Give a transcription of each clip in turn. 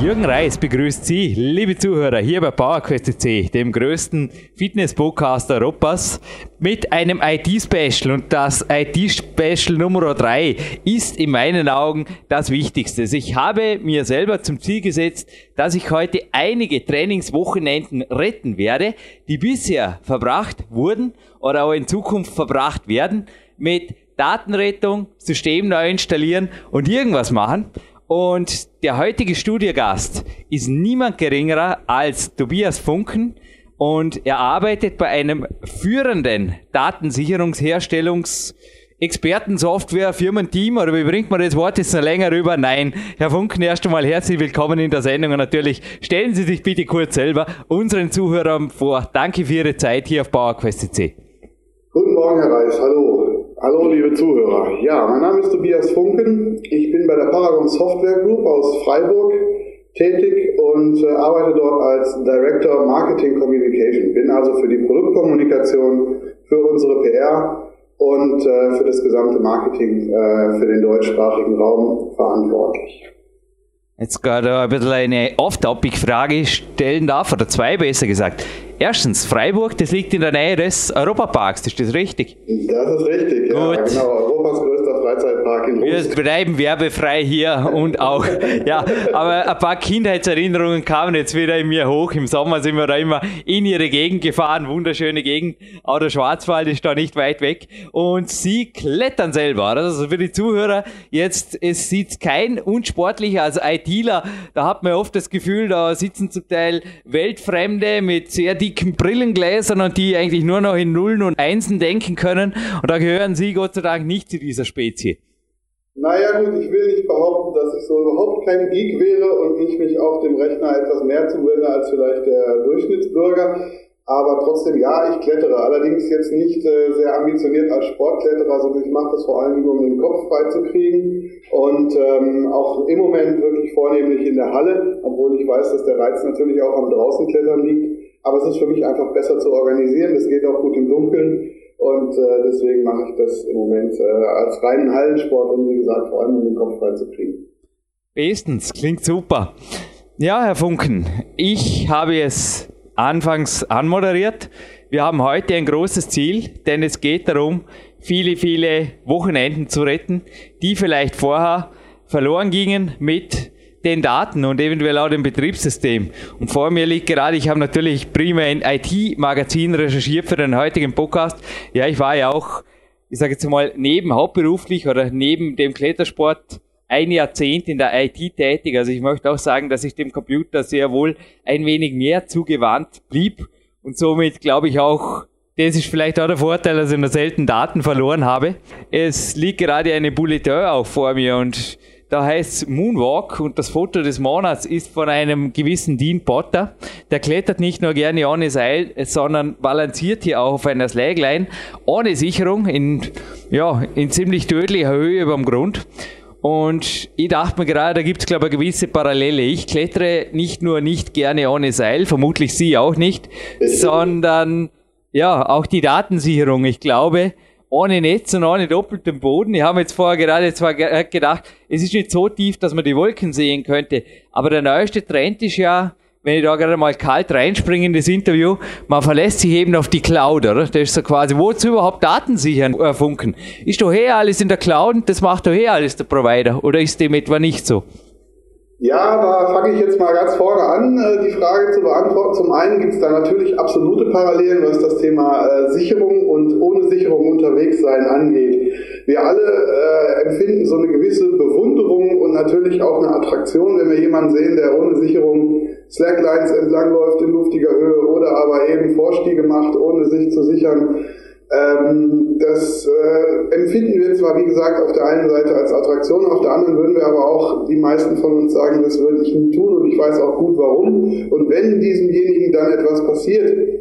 Jürgen Reis begrüßt Sie, liebe Zuhörer, hier bei PowerQuest C, dem größten Fitness-Podcast Europas, mit einem IT-Special. Und das IT-Special Nummer 3 ist in meinen Augen das Wichtigste. Ich habe mir selber zum Ziel gesetzt, dass ich heute einige Trainingswochenenden retten werde, die bisher verbracht wurden oder auch in Zukunft verbracht werden, mit Datenrettung, System neu installieren und irgendwas machen. Und der heutige Studiogast ist niemand geringerer als Tobias Funken und er arbeitet bei einem führenden Datensicherungsherstellungs Experten-Software, Firmenteam oder wie bringt man das Wort jetzt noch länger rüber? Nein. Herr Funken, erst einmal herzlich willkommen in der Sendung und natürlich stellen Sie sich bitte kurz selber unseren Zuhörern vor. Danke für Ihre Zeit hier auf PowerQuest C. Guten Morgen, Herr Reis. Hallo. Hallo, liebe Zuhörer. Ja, mein Name ist Tobias Funken. Ich bin bei der Paragon Software Group aus Freiburg tätig und äh, arbeite dort als Director Marketing Communication. Bin also für die Produktkommunikation, für unsere PR und äh, für das gesamte Marketing äh, für den deutschsprachigen Raum verantwortlich. Jetzt gerade ein bisschen eine Off-Topic-Frage stellen darf, oder zwei besser gesagt. Erstens, Freiburg, das liegt in der Nähe des Europaparks, ist das richtig? Das ist richtig, ja, Gut. genau. Europas größter Freizeitpark in Rust. Wir bleiben werbefrei hier und auch, ja, aber ein paar Kindheitserinnerungen kamen jetzt wieder in mir hoch. Im Sommer sind wir da immer in ihre Gegend gefahren, wunderschöne Gegend. Auch der Schwarzwald ist da nicht weit weg. Und sie klettern selber. Also für die Zuhörer jetzt, es sieht kein unsportlicher, also ITler, da hat man oft das Gefühl, da sitzen zum Teil Weltfremde mit sehr dicken dicken Brillengläsern und die eigentlich nur noch in Nullen und Einsen denken können. Und da gehören Sie Gott sei Dank nicht zu dieser Spezie. Naja gut, ich will nicht behaupten, dass ich so überhaupt kein Geek wäre und nicht mich auf dem Rechner etwas mehr zuwende als vielleicht der Durchschnittsbürger. Aber trotzdem, ja, ich klettere. Allerdings jetzt nicht äh, sehr ambitioniert als Sportkletterer, sondern ich mache das vor allen Dingen, um den Kopf frei zu kriegen. Und ähm, auch im Moment wirklich vornehmlich in der Halle, obwohl ich weiß, dass der Reiz natürlich auch am Draußenklettern liegt. Aber es ist für mich einfach besser zu organisieren. Das geht auch gut im Dunkeln. Und äh, deswegen mache ich das im Moment äh, als reinen Hallensport, um wie gesagt vor allem um den Kopf frei zu kriegen. Bestens, klingt super. Ja, Herr Funken, ich habe es anfangs anmoderiert. Wir haben heute ein großes Ziel, denn es geht darum, viele, viele Wochenenden zu retten, die vielleicht vorher verloren gingen mit den Daten und eventuell auch dem Betriebssystem. Und vor mir liegt gerade, ich habe natürlich prima ein IT-Magazin recherchiert für den heutigen Podcast. Ja, ich war ja auch, ich sage jetzt mal, neben hauptberuflich oder neben dem Klettersport ein Jahrzehnt in der IT tätig. Also ich möchte auch sagen, dass ich dem Computer sehr wohl ein wenig mehr zugewandt blieb und somit glaube ich auch das ist vielleicht auch der Vorteil, dass ich noch selten Daten verloren habe. Es liegt gerade eine Bulletin auch vor mir und da heißt Moonwalk und das Foto des Monats ist von einem gewissen Dean Potter. Der klettert nicht nur gerne ohne Seil, sondern balanciert hier auch auf einer Slagline ohne Sicherung in, ja, in ziemlich tödlicher Höhe über dem Grund. Und ich dachte mir gerade, da gibt es, glaube ich, eine gewisse Parallele. Ich klettere nicht nur nicht gerne ohne Seil, vermutlich Sie auch nicht, sondern ja, auch die Datensicherung. Ich glaube, ohne Netz und ohne doppelten Boden. Ich habe jetzt vorher gerade zwar gedacht, es ist nicht so tief, dass man die Wolken sehen könnte. Aber der neueste Trend ist ja, wenn ich da gerade mal kalt reinspringe in das Interview, man verlässt sich eben auf die Cloud, oder? Das ist so quasi, wozu überhaupt Daten sichern, äh, funken? Ist doch eh alles in der Cloud das macht doch eh alles der Provider, oder ist dem etwa nicht so? Ja, da fange ich jetzt mal ganz vorne an, äh, die Frage zu beantworten. Zum einen gibt es da natürlich absolute Parallelen, was das Thema äh, Sicherung und ohne Sicherung unterwegs sein angeht. Wir alle äh, empfinden so eine gewisse Bewunderung und natürlich auch eine Attraktion, wenn wir jemanden sehen, der ohne Sicherung Slacklines entlangläuft in luftiger Höhe oder aber eben Vorstiege macht, ohne sich zu sichern. Ähm, das äh, empfinden wir zwar, wie gesagt, auf der einen Seite als Attraktion, auf der anderen würden wir aber auch, die meisten von uns sagen, das würde ich nie tun und ich weiß auch gut warum. Und wenn diesemjenigen dann etwas passiert,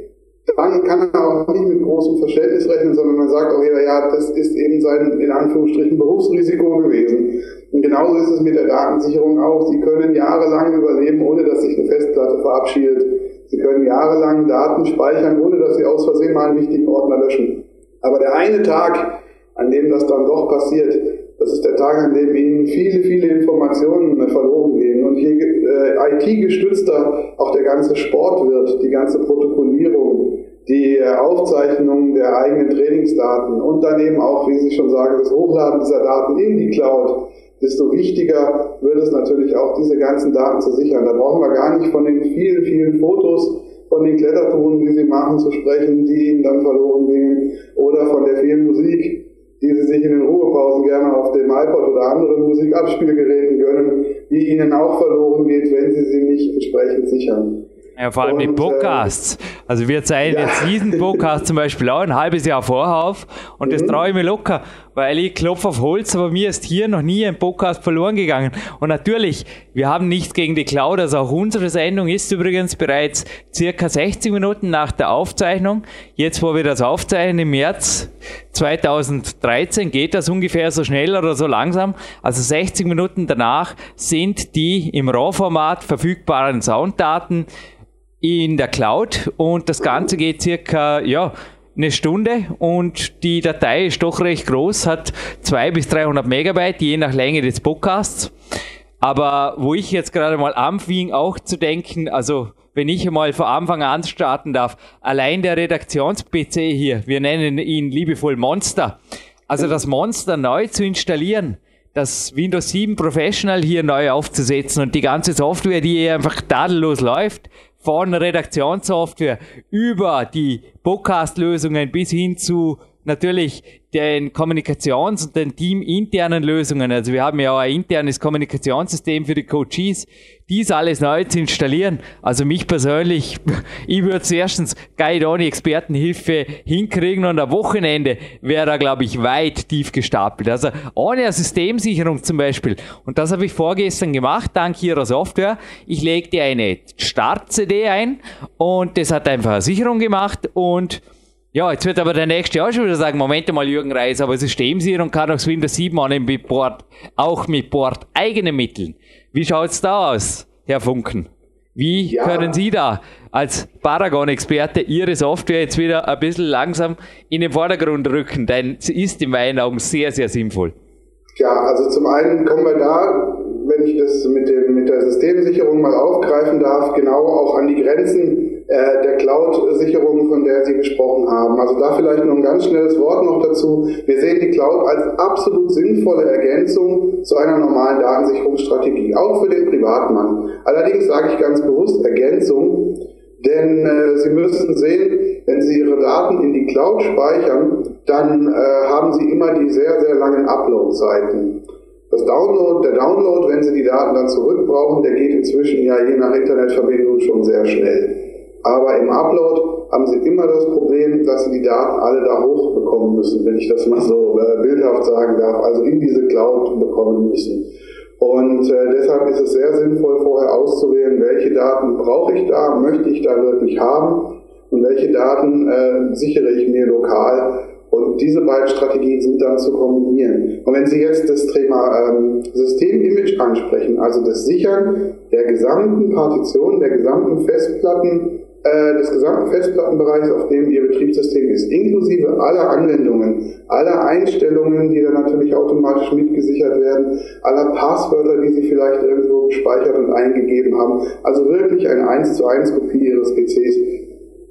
dann kann er auch nicht mit großem Verständnis rechnen, sondern man sagt auch ja, ja, das ist eben sein, in Anführungsstrichen, Berufsrisiko gewesen. Und genauso ist es mit der Datensicherung auch. Sie können jahrelang überleben, ohne dass sich eine Festplatte verabschiedet. Sie können jahrelang Daten speichern, ohne dass Sie aus Versehen mal einen wichtigen Ordner löschen. Aber der eine Tag, an dem das dann doch passiert, das ist der Tag, an dem Ihnen viele, viele Informationen verloren gehen. Und je äh, IT-gestützter auch der ganze Sport wird, die ganze Protokollierung, die äh, Aufzeichnung der eigenen Trainingsdaten und dann eben auch, wie Sie schon sagen, das Hochladen dieser Daten in die Cloud, desto wichtiger wird es natürlich auch, diese ganzen Daten zu sichern. Da brauchen wir gar nicht von den vielen, vielen Fotos, von den Klettertouren, die Sie machen, zu sprechen, die Ihnen dann verloren gingen, oder von der vielen Musik, die Sie sich in den Ruhepausen gerne auf dem iPod oder anderen Musikabspielgeräten gönnen, die Ihnen auch verloren geht, wenn Sie sie nicht entsprechend sichern. Ja, vor allem und, die Podcasts. Äh, also wir zeigen ja. jetzt diesen Podcast zum Beispiel auch ein halbes Jahr vorher auf und mhm. das traue ich mir locker, weil ich klopfe auf Holz, aber mir ist hier noch nie ein Podcast verloren gegangen. Und natürlich, wir haben nichts gegen die Cloud, also auch unsere Sendung ist übrigens bereits circa 60 Minuten nach der Aufzeichnung. Jetzt, wo wir das aufzeichnen im März 2013, geht das ungefähr so schnell oder so langsam. Also 60 Minuten danach sind die im RAW-Format verfügbaren Sounddaten in der Cloud und das Ganze geht circa, ja, eine Stunde und die Datei ist doch recht groß, hat 200 bis 300 Megabyte, je nach Länge des Podcasts. Aber wo ich jetzt gerade mal anfing, auch zu denken, also wenn ich mal von Anfang an starten darf, allein der Redaktions-PC hier, wir nennen ihn liebevoll Monster, also das Monster neu zu installieren, das Windows 7 Professional hier neu aufzusetzen und die ganze Software, die einfach tadellos läuft, von Redaktionssoftware über die Podcast-Lösungen bis hin zu natürlich den Kommunikations- und den teaminternen Lösungen. Also wir haben ja auch ein internes Kommunikationssystem für die Coaches, dies alles neu zu installieren. Also mich persönlich, ich würde es erstens geil ohne Expertenhilfe hinkriegen und am Wochenende wäre da, glaube ich, weit tief gestapelt. Also ohne eine Systemsicherung zum Beispiel. Und das habe ich vorgestern gemacht, dank Ihrer Software. Ich legte eine Start-CD ein und das hat einfach eine Sicherung gemacht und ja, jetzt wird aber der nächste auch schon wieder sagen, Moment mal, Jürgen Reis, aber Systemsicherung kann auch Windows 7 annehmen mit Bord, auch mit Bord eigenen Mitteln. Wie schaut's da aus, Herr Funken? Wie ja. können Sie da als Paragon-Experte Ihre Software jetzt wieder ein bisschen langsam in den Vordergrund rücken? Denn sie ist in meinen Augen sehr, sehr sinnvoll. Ja, also zum einen kommen wir da, wenn ich das mit, dem, mit der Systemsicherung mal aufgreifen darf, genau auch an die Grenzen äh, der Cloud-Sicherung, von der Sie gesprochen haben. Also da vielleicht noch ein ganz schnelles Wort noch dazu. Wir sehen die Cloud als absolut sinnvolle Ergänzung zu einer normalen Datensicherungsstrategie, auch für den Privatmann. Allerdings sage ich ganz bewusst Ergänzung, denn äh, Sie müssen sehen, wenn Sie Ihre Daten in die Cloud speichern, dann äh, haben Sie immer die sehr, sehr langen Upload-Zeiten. Das Download, der Download, wenn Sie die Daten dann zurückbrauchen, der geht inzwischen ja je nach Internetverbindung schon sehr schnell. Aber im Upload haben sie immer das Problem, dass sie die Daten alle da hochbekommen müssen, wenn ich das mal so äh, bildhaft sagen darf, also in diese Cloud bekommen müssen. Und äh, deshalb ist es sehr sinnvoll, vorher auszuwählen, welche Daten brauche ich da, möchte ich da wirklich haben und welche Daten äh, sichere ich mir lokal. Und diese beiden Strategien sind dann zu kombinieren. Und wenn Sie jetzt das Thema ähm, Systemimage ansprechen, also das Sichern der gesamten Partition, der gesamten Festplatten, äh, des gesamten Festplattenbereichs, auf dem Ihr Betriebssystem ist, inklusive aller Anwendungen, aller Einstellungen, die dann natürlich automatisch mitgesichert werden, aller Passwörter, die Sie vielleicht irgendwo gespeichert und eingegeben haben, also wirklich eine 1 zu 1 Kopie Ihres PCs,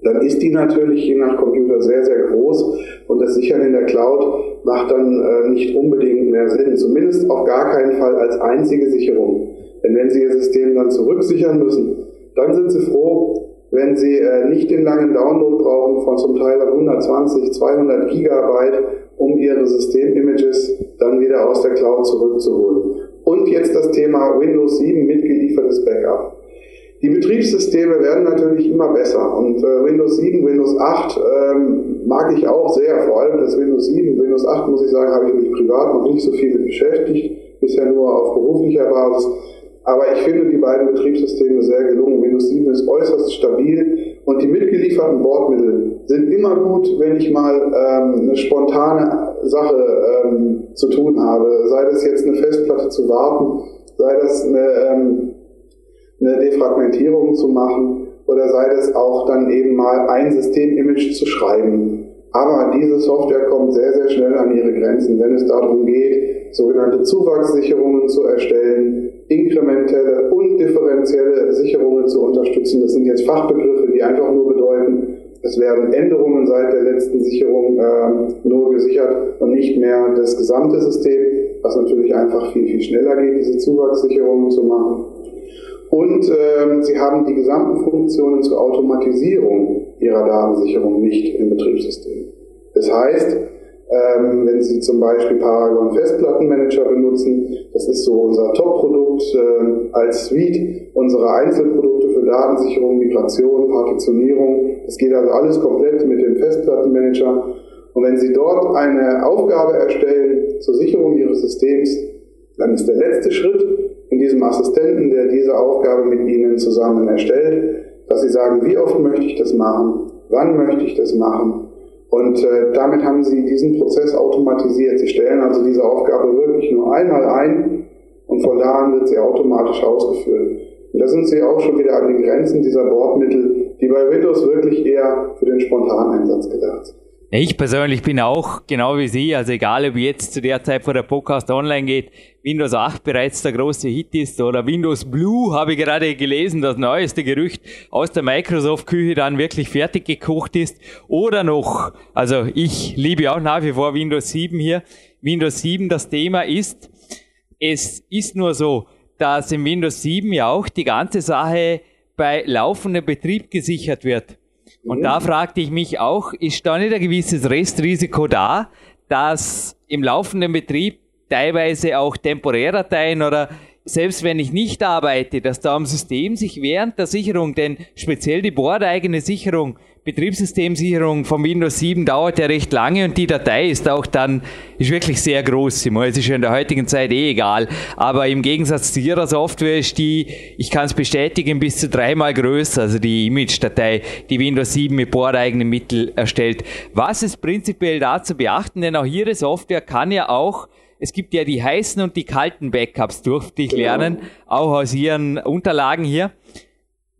dann ist die natürlich je nach Computer sehr, sehr groß und das Sichern in der Cloud macht dann äh, nicht unbedingt mehr Sinn, zumindest auf gar keinen Fall als einzige Sicherung. Denn wenn Sie Ihr System dann zurücksichern müssen, dann sind Sie froh, wenn Sie äh, nicht den langen Download brauchen von zum Teil 120, 200 Gigabyte, um Ihre Systemimages dann wieder aus der Cloud zurückzuholen. Und jetzt das Thema Windows 7 mitgeliefertes Backup. Die Betriebssysteme werden natürlich immer besser und äh, Windows 7, Windows 8 ähm, mag ich auch sehr, vor allem das Windows 7. Windows 8, muss ich sagen, habe ich mich privat noch nicht so viel mit beschäftigt, bisher nur auf beruflicher Basis. Aber ich finde die beiden Betriebssysteme sehr gelungen. Windows 7 ist äußerst stabil und die mitgelieferten Bordmittel sind immer gut, wenn ich mal ähm, eine spontane Sache ähm, zu tun habe. Sei das jetzt eine Festplatte zu warten, sei das eine, ähm, eine Defragmentierung zu machen oder sei das auch dann eben mal ein Systemimage zu schreiben. Aber diese Software kommt sehr, sehr schnell an ihre Grenzen, wenn es darum geht, sogenannte Zuwachssicherungen zu erstellen, inkrementelle und differenzielle Sicherungen zu unterstützen. Das sind jetzt Fachbegriffe, die einfach nur bedeuten, es werden Änderungen seit der letzten Sicherung äh, nur gesichert und nicht mehr das gesamte System, was natürlich einfach viel, viel schneller geht, diese Zuwachssicherungen zu machen. Und äh, sie haben die gesamten Funktionen zur Automatisierung ihrer Datensicherung nicht im Betriebssystem. Das heißt, ähm, wenn Sie zum Beispiel Paragon Festplattenmanager benutzen, das ist so unser Top-Produkt äh, als Suite unserer Einzelprodukte für Datensicherung, Migration, Partitionierung. Das geht also alles komplett mit dem Festplattenmanager. Und wenn Sie dort eine Aufgabe erstellen zur Sicherung Ihres Systems, dann ist der letzte Schritt in diesem Assistenten, der diese Aufgabe mit Ihnen zusammen erstellt, dass Sie sagen, wie oft möchte ich das machen, wann möchte ich das machen und äh, damit haben sie diesen Prozess automatisiert. Sie stellen also diese Aufgabe wirklich nur einmal ein und von da an wird sie automatisch ausgeführt. Und da sind sie auch schon wieder an den Grenzen dieser Bordmittel, die bei Windows wirklich eher für den Spontaneinsatz gedacht sind. Ich persönlich bin auch genau wie Sie, also egal ob jetzt zu der Zeit, wo der Podcast online geht, Windows 8 bereits der große Hit ist oder Windows Blue, habe ich gerade gelesen, das neueste Gerücht aus der Microsoft-Küche dann wirklich fertig gekocht ist oder noch, also ich liebe auch nach wie vor Windows 7 hier. Windows 7, das Thema ist, es ist nur so, dass im Windows 7 ja auch die ganze Sache bei laufendem Betrieb gesichert wird. Und da fragte ich mich auch, ist da nicht ein gewisses Restrisiko da, dass im laufenden Betrieb teilweise auch Temporärdateien oder selbst wenn ich nicht arbeite, dass da am System sich während der Sicherung, denn speziell die bordeigene Sicherung Betriebssystemsicherung von Windows 7 dauert ja recht lange und die Datei ist auch dann, ist wirklich sehr groß. Es ist ja in der heutigen Zeit eh egal. Aber im Gegensatz zu ihrer Software ist die, ich kann es bestätigen, bis zu dreimal größer, also die Image-Datei, die Windows 7 mit bordeigenen Mitteln erstellt. Was ist prinzipiell da zu beachten? Denn auch ihre Software kann ja auch es gibt ja die heißen und die kalten Backups, durfte ich genau. lernen, auch aus Ihren Unterlagen hier.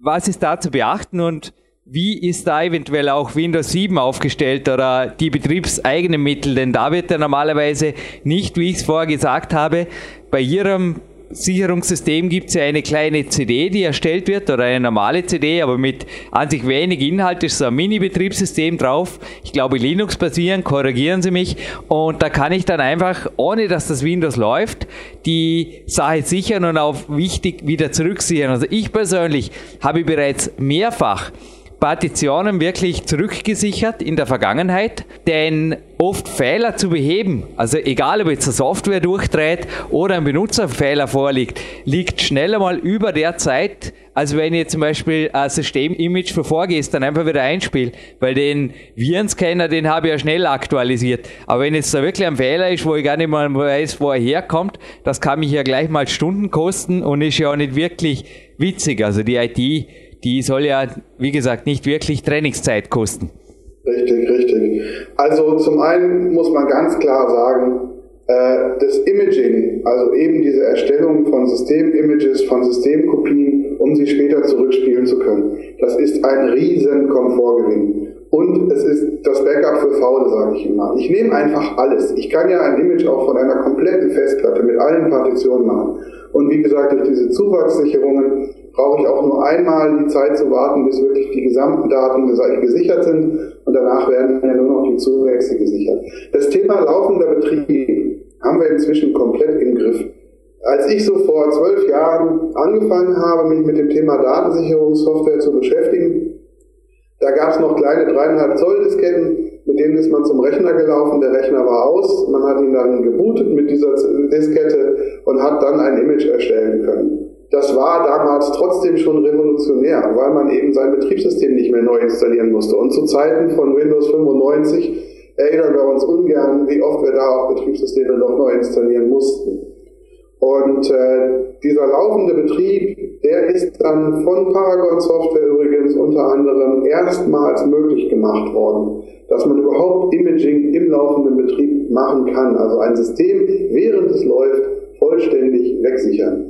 Was ist da zu beachten und wie ist da eventuell auch Windows 7 aufgestellt oder die betriebseigenen Mittel? Denn da wird ja normalerweise nicht, wie ich es vorher gesagt habe, bei Ihrem Sicherungssystem gibt es ja eine kleine CD, die erstellt wird oder eine normale CD, aber mit an sich wenig Inhalt ist so ein Mini-Betriebssystem drauf. Ich glaube Linux basieren, korrigieren Sie mich. Und da kann ich dann einfach, ohne dass das Windows läuft, die Sache sichern und auch wichtig wieder zurücksichern. Also ich persönlich habe bereits mehrfach Partitionen wirklich zurückgesichert in der Vergangenheit, denn oft Fehler zu beheben, also egal ob jetzt eine Software durchdreht oder ein Benutzerfehler vorliegt, liegt schneller mal über der Zeit, als wenn ich zum Beispiel ein System-Image von vorgestern einfach wieder einspiele, weil den Virenscanner, den habe ich ja schnell aktualisiert. Aber wenn jetzt da wirklich ein Fehler ist, wo ich gar nicht mal weiß, wo er herkommt, das kann mich ja gleich mal Stunden kosten und ist ja auch nicht wirklich witzig. Also die IT die soll ja, wie gesagt, nicht wirklich Trainingszeit kosten. Richtig, richtig. Also zum einen muss man ganz klar sagen, äh, das Imaging, also eben diese Erstellung von Systemimages, von Systemkopien, um sie später zurückspielen zu können, das ist ein riesen Komfortgewinn. Und es ist das Backup für Faule, sage ich immer. Ich nehme einfach alles. Ich kann ja ein Image auch von einer kompletten Festplatte mit allen Partitionen machen. Und wie gesagt, durch diese Zuwachssicherungen brauche ich auch nur einmal die Zeit zu warten, bis wirklich die gesamten Daten gesichert sind und danach werden ja nur noch die Zuwächse gesichert. Das Thema laufender Betrieb haben wir inzwischen komplett im Griff. Als ich so vor zwölf Jahren angefangen habe, mich mit dem Thema Datensicherungssoftware zu beschäftigen, da gab es noch kleine dreieinhalb Zoll Disketten, mit denen ist man zum Rechner gelaufen, der Rechner war aus, man hat ihn dann gebootet mit dieser Diskette und hat dann ein Image erstellen können das war damals trotzdem schon revolutionär, weil man eben sein Betriebssystem nicht mehr neu installieren musste. Und zu Zeiten von Windows 95 erinnern wir uns ungern, wie oft wir da auch Betriebssysteme noch neu installieren mussten. Und äh, dieser laufende Betrieb der ist dann von Paragon Software übrigens unter anderem erstmals möglich gemacht worden, dass man überhaupt Imaging im laufenden Betrieb machen kann. Also ein System, während es läuft, vollständig wegsichern.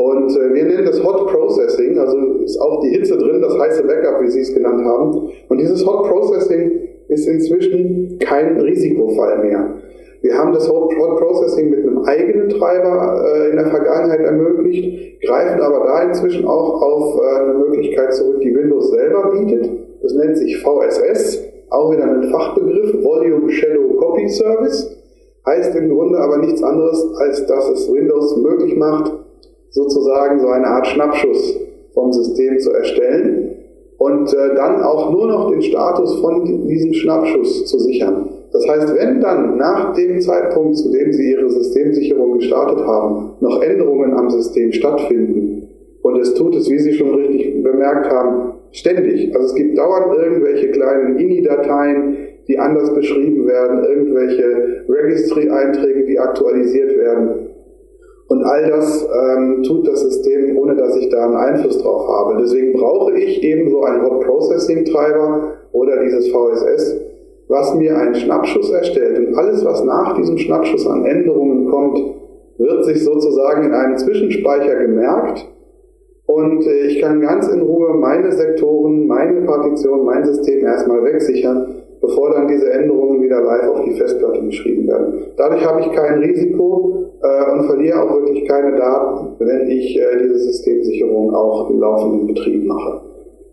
Und äh, wir nennen das Hot Processing, also ist auch die Hitze drin, das heiße Backup, wie Sie es genannt haben. Und dieses Hot Processing ist inzwischen kein Risikofall mehr. Wir haben das Hot Processing mit einem eigenen Treiber äh, in der Vergangenheit ermöglicht, greifen aber da inzwischen auch auf äh, eine Möglichkeit zurück, die Windows selber bietet. Das nennt sich VSS, auch wieder ein Fachbegriff, Volume Shadow Copy Service. Heißt im Grunde aber nichts anderes, als dass es Windows möglich macht, sozusagen so eine Art Schnappschuss vom System zu erstellen und äh, dann auch nur noch den Status von diesem Schnappschuss zu sichern. Das heißt, wenn dann nach dem Zeitpunkt, zu dem Sie Ihre Systemsicherung gestartet haben, noch Änderungen am System stattfinden, und es tut es, wie Sie schon richtig bemerkt haben, ständig. Also es gibt dauernd irgendwelche kleinen INI-Dateien, die anders beschrieben werden, irgendwelche Registry-Einträge, die aktualisiert werden. Und all das ähm, tut das System, ohne dass ich da einen Einfluss drauf habe. Deswegen brauche ich eben so einen Hot Processing Treiber oder dieses VSS, was mir einen Schnappschuss erstellt. Und alles, was nach diesem Schnappschuss an Änderungen kommt, wird sich sozusagen in einem Zwischenspeicher gemerkt. Und ich kann ganz in Ruhe meine Sektoren, meine Partition, mein System erstmal wegsichern bevor dann diese Änderungen wieder live auf die Festplatte geschrieben werden. Dadurch habe ich kein Risiko äh, und verliere auch wirklich keine Daten, wenn ich äh, diese Systemsicherung auch im laufenden Betrieb mache.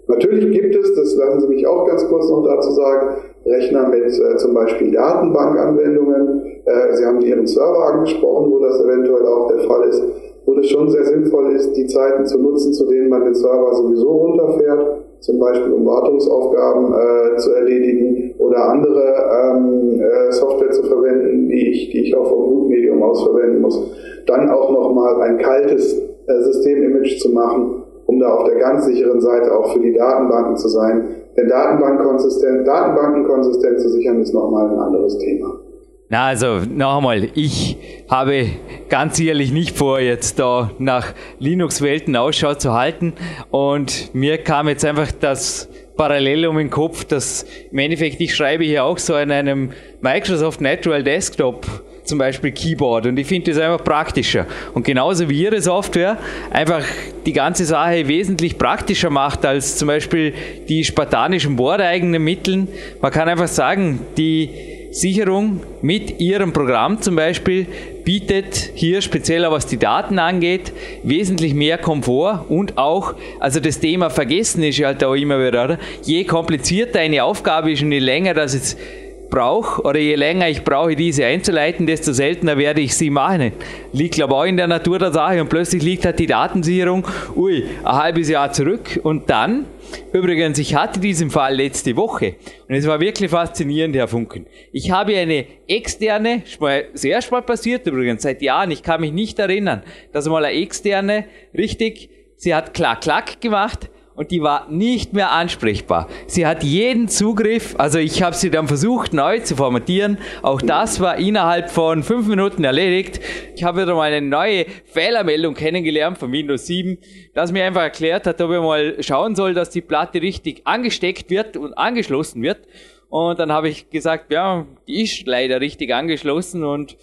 Natürlich gibt es, das lassen Sie mich auch ganz kurz noch dazu sagen, Rechner mit äh, zum Beispiel Datenbankanwendungen. Äh, Sie haben Ihren Server angesprochen, wo das eventuell auch der Fall ist, wo es schon sehr sinnvoll ist, die Zeiten zu nutzen, zu denen man den Server sowieso runterfährt zum Beispiel um Wartungsaufgaben äh, zu erledigen oder andere ähm, äh, Software zu verwenden, die ich, die ich auch vom Bootmedium aus verwenden muss. Dann auch nochmal ein kaltes äh, Systemimage zu machen, um da auf der ganz sicheren Seite auch für die Datenbanken zu sein. Denn Datenbankkonsistent, Datenbanken konsistent zu sichern, ist nochmal ein anderes Thema. Na, also noch einmal, ich habe ganz ehrlich nicht vor, jetzt da nach Linux-Welten Ausschau zu halten. Und mir kam jetzt einfach das Parallelum im Kopf, dass im Endeffekt ich schreibe hier auch so an einem Microsoft Natural Desktop zum Beispiel Keyboard und ich finde das einfach praktischer. Und genauso wie Ihre Software einfach die ganze Sache wesentlich praktischer macht als zum Beispiel die spartanischen bordeigenen Mitteln. Man kann einfach sagen, die Sicherung mit Ihrem Programm zum Beispiel bietet hier speziell was die Daten angeht, wesentlich mehr Komfort und auch, also das Thema Vergessen ist ja halt auch immer wieder, oder? je komplizierter eine Aufgabe ist und je länger das jetzt brauche oder je länger ich brauche, diese einzuleiten, desto seltener werde ich sie machen. Liegt glaube auch in der Natur der Sache und plötzlich liegt halt die Datensicherung, ui, ein halbes Jahr zurück und dann, übrigens, ich hatte diesen Fall letzte Woche und es war wirklich faszinierend, Herr Funken. Ich habe eine externe, sehr spät passiert übrigens, seit Jahren, ich kann mich nicht erinnern, dass mal eine externe richtig, sie hat klack klack gemacht, und die war nicht mehr ansprechbar. Sie hat jeden Zugriff, also ich habe sie dann versucht neu zu formatieren. Auch das war innerhalb von fünf Minuten erledigt. Ich habe wieder mal eine neue Fehlermeldung kennengelernt von Windows 7, das mir einfach erklärt hat, ob ich mal schauen soll, dass die Platte richtig angesteckt wird und angeschlossen wird. Und dann habe ich gesagt, ja, die ist leider richtig angeschlossen und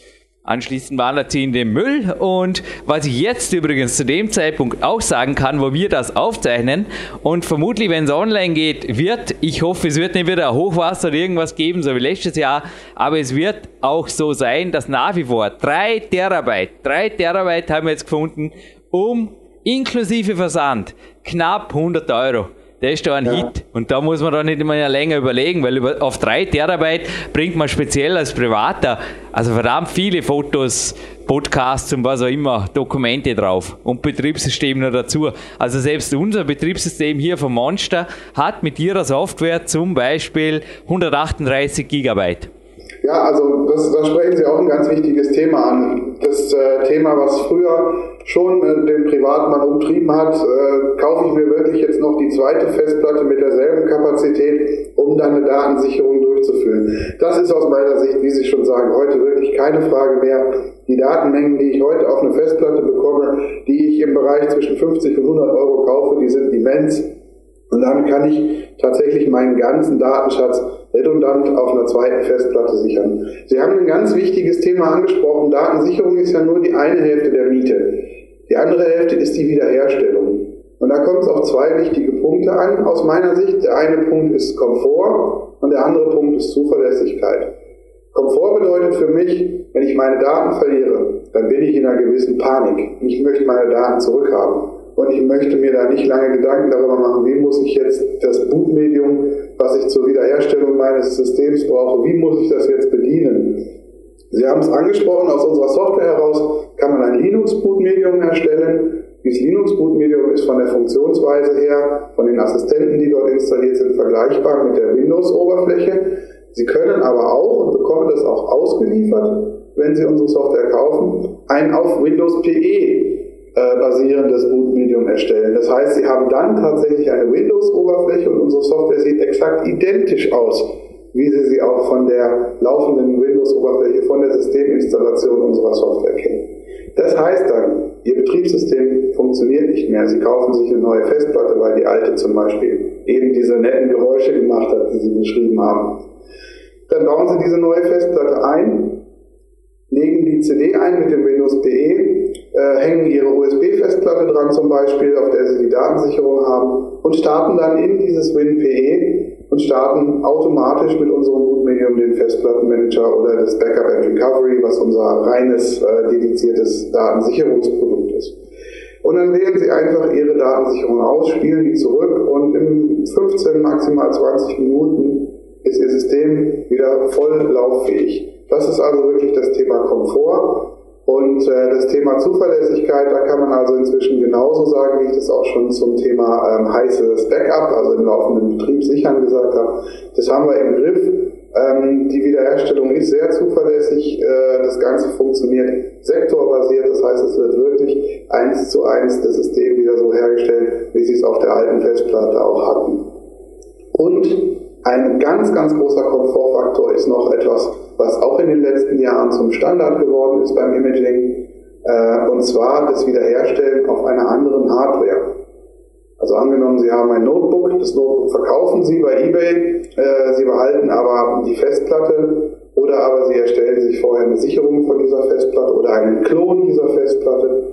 Anschließend wandert sie in den Müll und was ich jetzt übrigens zu dem Zeitpunkt auch sagen kann, wo wir das aufzeichnen und vermutlich, wenn es online geht, wird, ich hoffe, es wird nicht wieder Hochwasser oder irgendwas geben, so wie letztes Jahr, aber es wird auch so sein, dass nach wie vor 3 Terabyte, 3 Terabyte haben wir jetzt gefunden, um inklusive Versand knapp 100 Euro. Der ist da ein ja. Hit. Und da muss man doch nicht immer länger überlegen, weil auf drei Terabyte bringt man speziell als Privater also verdammt viele Fotos, Podcasts und was auch immer, Dokumente drauf und Betriebssystem noch dazu. Also selbst unser Betriebssystem hier von Monster hat mit ihrer Software zum Beispiel 138 Gigabyte. Ja, also das, da sprechen Sie auch ein ganz wichtiges Thema an. Das äh, Thema, was früher schon äh, den Privatmann umtrieben hat, äh, kaufe ich mir wirklich jetzt noch die zweite Festplatte mit derselben Kapazität, um dann eine Datensicherung durchzuführen. Das ist aus meiner Sicht, wie Sie schon sagen, heute wirklich keine Frage mehr. Die Datenmengen, die ich heute auf eine Festplatte bekomme, die ich im Bereich zwischen 50 und 100 Euro kaufe, die sind immens. Und damit kann ich tatsächlich meinen ganzen Datenschatz redundant auf einer zweiten Festplatte sichern. Sie haben ein ganz wichtiges Thema angesprochen. Datensicherung ist ja nur die eine Hälfte der Miete. Die andere Hälfte ist die Wiederherstellung. Und da kommt es auf zwei wichtige Punkte an, aus meiner Sicht. Der eine Punkt ist Komfort und der andere Punkt ist Zuverlässigkeit. Komfort bedeutet für mich, wenn ich meine Daten verliere, dann bin ich in einer gewissen Panik. Ich möchte meine Daten zurückhaben. Und ich möchte mir da nicht lange Gedanken darüber machen, wie muss ich jetzt das Bootmedium, was ich zur Wiederherstellung meines Systems brauche, wie muss ich das jetzt bedienen? Sie haben es angesprochen, aus unserer Software heraus kann man ein Linux-Bootmedium erstellen. Dieses Linux-Bootmedium ist von der Funktionsweise her, von den Assistenten, die dort installiert sind, vergleichbar mit der Windows-Oberfläche. Sie können aber auch und bekommen das auch ausgeliefert, wenn Sie unsere Software kaufen, ein auf Windows PE äh, basierendes Bootmedium erstellen. Das heißt, Sie haben dann tatsächlich eine Windows-Oberfläche und unsere Software sieht exakt identisch aus, wie Sie sie auch von der laufenden Windows-Oberfläche, von der Systeminstallation unserer Software kennen. Das heißt dann, Ihr Betriebssystem funktioniert nicht mehr. Sie kaufen sich eine neue Festplatte, weil die alte zum Beispiel eben diese netten Geräusche gemacht hat, die Sie beschrieben haben. Dann bauen Sie diese neue Festplatte ein, legen die CD ein mit dem Windows PE, äh, hängen Ihre USB-Festplatte dran zum Beispiel, auf der Sie die Datensicherung haben und starten dann in dieses WinPE und starten automatisch mit unserem Bootmedium den Festplattenmanager oder das Backup and Recovery, was unser reines äh, dediziertes Datensicherungsprodukt ist. Und dann wählen Sie einfach Ihre Datensicherung aus, spielen die zurück und in 15, maximal 20 Minuten ist Ihr System wieder voll lauffähig. Das ist also wirklich das Thema Komfort. Und äh, das Thema Zuverlässigkeit, da kann man also inzwischen genauso sagen, wie ich das auch schon zum Thema ähm, heißes Backup, also im laufenden Betrieb sichern gesagt habe. Das haben wir im Griff. Ähm, die Wiederherstellung ist sehr zuverlässig. Äh, das Ganze funktioniert sektorbasiert, das heißt, es wird wirklich eins zu eins das System wieder so hergestellt, wie sie es auf der alten Festplatte auch hatten. Und ein ganz, ganz großer Komfortfaktor ist noch etwas, was auch in den letzten Jahren zum Standard geworden ist beim Imaging, äh, und zwar das Wiederherstellen auf einer anderen Hardware. Also angenommen, Sie haben ein Notebook, das Notebook verkaufen Sie bei eBay, äh, Sie behalten aber die Festplatte oder aber Sie erstellen sich vorher eine Sicherung von dieser Festplatte oder einen Klon dieser Festplatte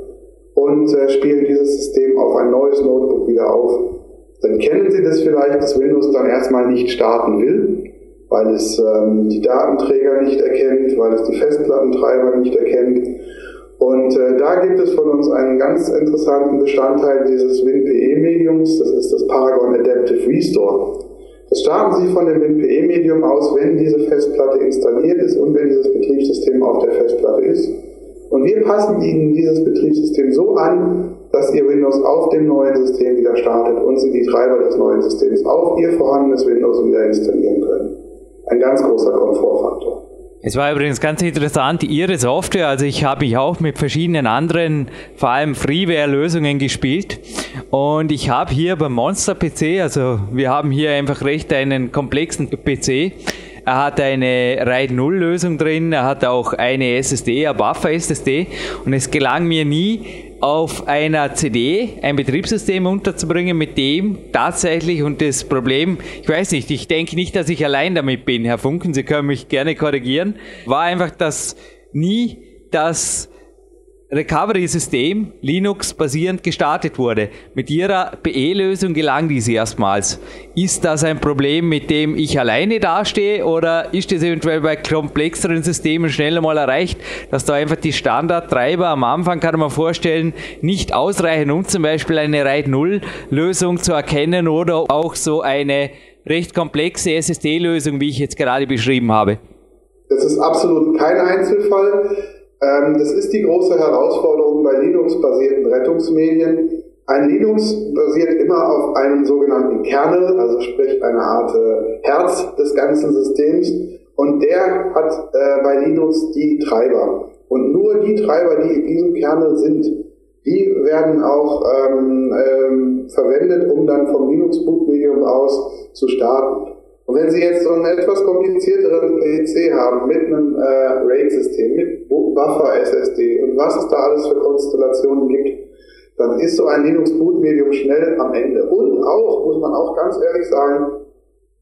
und äh, spielen dieses System auf ein neues Notebook wieder auf dann kennen Sie das vielleicht, dass Windows dann erstmal nicht starten will, weil es ähm, die Datenträger nicht erkennt, weil es die Festplattentreiber nicht erkennt. Und äh, da gibt es von uns einen ganz interessanten Bestandteil dieses WinPE-Mediums, das ist das Paragon Adaptive Restore. Das starten Sie von dem WinPE-Medium aus, wenn diese Festplatte installiert ist und wenn dieses Betriebssystem auf der Festplatte ist. Und wir passen Ihnen dieses Betriebssystem so an, dass Ihr Windows auf dem neuen System wieder startet und Sie die Treiber des neuen Systems auf Ihr vorhandenes Windows wieder installieren können. Ein ganz großer Komfortfaktor. Es war übrigens ganz interessant, Ihre Software, also ich habe mich auch mit verschiedenen anderen, vor allem Freeware-Lösungen gespielt und ich habe hier beim Monster PC, also wir haben hier einfach recht einen komplexen PC, er hat eine RAID 0 Lösung drin, er hat auch eine SSD, eine Buffer SSD und es gelang mir nie auf einer CD ein Betriebssystem unterzubringen, mit dem tatsächlich und das Problem, ich weiß nicht, ich denke nicht, dass ich allein damit bin, Herr Funken, Sie können mich gerne korrigieren, war einfach, dass nie das Recovery-System Linux basierend gestartet wurde. Mit ihrer PE-Lösung gelang dies erstmals. Ist das ein Problem, mit dem ich alleine dastehe oder ist es eventuell bei komplexeren Systemen schneller mal erreicht, dass da einfach die Standardtreiber am Anfang, kann man vorstellen, nicht ausreichen, um zum Beispiel eine RAID 0 Lösung zu erkennen oder auch so eine recht komplexe SSD-Lösung, wie ich jetzt gerade beschrieben habe? Das ist absolut kein Einzelfall. Ähm, das ist die große Herausforderung bei Linux-basierten Rettungsmedien. Ein Linux basiert immer auf einem sogenannten Kernel, also sprich eine Art äh, Herz des ganzen Systems. Und der hat äh, bei Linux die Treiber. Und nur die Treiber, die in diesem Kernel sind, die werden auch ähm, ähm, verwendet, um dann vom Linux-Bootmedium aus zu starten. Und wenn Sie jetzt so einen etwas komplizierteren PC haben mit einem äh, RAID-System, mit Buffer-SSD und was es da alles für Konstellationen gibt, dann ist so ein Linux-Boot-Medium schnell am Ende. Und auch, muss man auch ganz ehrlich sagen,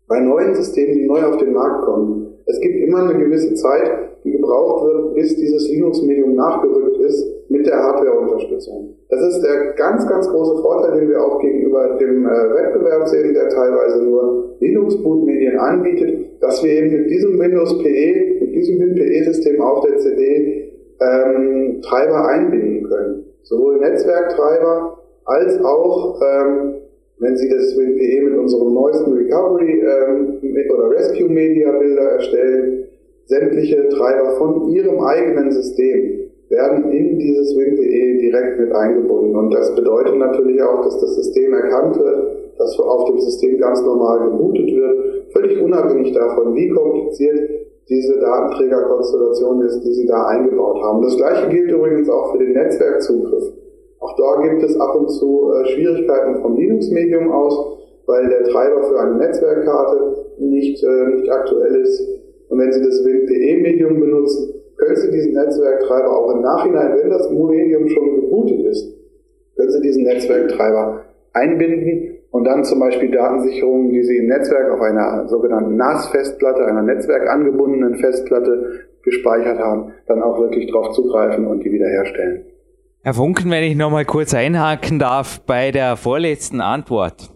bei neuen Systemen, die neu auf den Markt kommen, es gibt immer eine gewisse Zeit, die gebraucht wird, bis dieses Linux-Medium nachgerückt ist mit der Hardware-Unterstützung. Das ist der ganz, ganz große Vorteil, den wir auch gegenüber dem äh, Wettbewerb sehen, der teilweise nur Linux-Boot-Medien anbietet, dass wir eben mit diesem Windows PE, mit diesem WinPE-System auf der CD ähm, Treiber einbinden können. Sowohl Netzwerktreiber als auch ähm, wenn Sie das WinPE mit unserem neuesten Recovery ähm, oder Rescue Media Bilder erstellen, sämtliche Treiber von Ihrem eigenen System werden in dieses WinPE direkt mit eingebunden. Und das bedeutet natürlich auch, dass das System erkannt wird, dass auf dem System ganz normal gebootet wird, völlig unabhängig davon, wie kompliziert diese Datenträgerkonstellation ist, die Sie da eingebaut haben. Das gleiche gilt übrigens auch für den Netzwerkzugriff. Auch da gibt es ab und zu äh, Schwierigkeiten vom Linux-Medium aus, weil der Treiber für eine Netzwerkkarte nicht, äh, nicht aktuell ist. Und wenn Sie das WinPE-Medium benutzen, können Sie diesen Netzwerktreiber auch im Nachhinein, wenn das Medium schon gebootet ist, können Sie diesen Netzwerktreiber einbinden und dann zum Beispiel Datensicherungen, die Sie im Netzwerk auf einer sogenannten NAS-Festplatte, einer netzwerkangebundenen Festplatte gespeichert haben, dann auch wirklich darauf zugreifen und die wiederherstellen. Herr Funken, wenn ich noch mal kurz einhaken darf bei der vorletzten Antwort.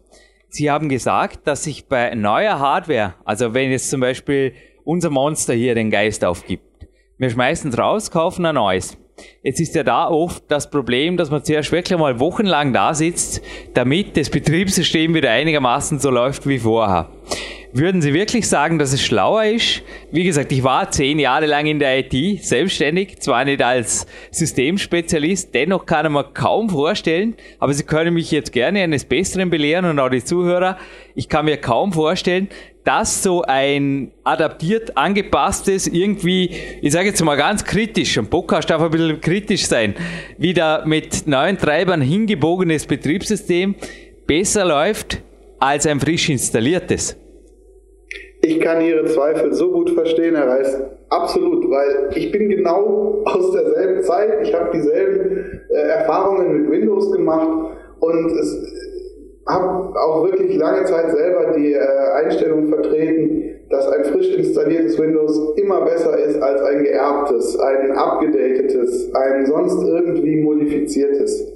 Sie haben gesagt, dass sich bei neuer Hardware, also wenn jetzt zum Beispiel unser Monster hier den Geist aufgibt, wir schmeißen es raus, kaufen ein neues. Jetzt ist ja da oft das Problem, dass man zuerst wirklich mal wochenlang da sitzt, damit das Betriebssystem wieder einigermaßen so läuft wie vorher. Würden Sie wirklich sagen, dass es schlauer ist? Wie gesagt, ich war zehn Jahre lang in der IT selbstständig, zwar nicht als Systemspezialist, dennoch kann ich mir kaum vorstellen, aber Sie können mich jetzt gerne eines Besseren belehren und auch die Zuhörer. Ich kann mir kaum vorstellen, dass so ein adaptiert, angepasstes, irgendwie, ich sage jetzt mal ganz kritisch, ein Podcast darf ein bisschen kritisch sein, wieder mit neuen Treibern hingebogenes Betriebssystem besser läuft als ein frisch installiertes. Ich kann Ihre Zweifel so gut verstehen, Herr Reis. Absolut, weil ich bin genau aus derselben Zeit. Ich habe dieselben äh, Erfahrungen mit Windows gemacht und es habe auch wirklich lange Zeit selber die äh, Einstellung vertreten, dass ein frisch installiertes Windows immer besser ist als ein geerbtes, ein abgedatetes, ein sonst irgendwie modifiziertes.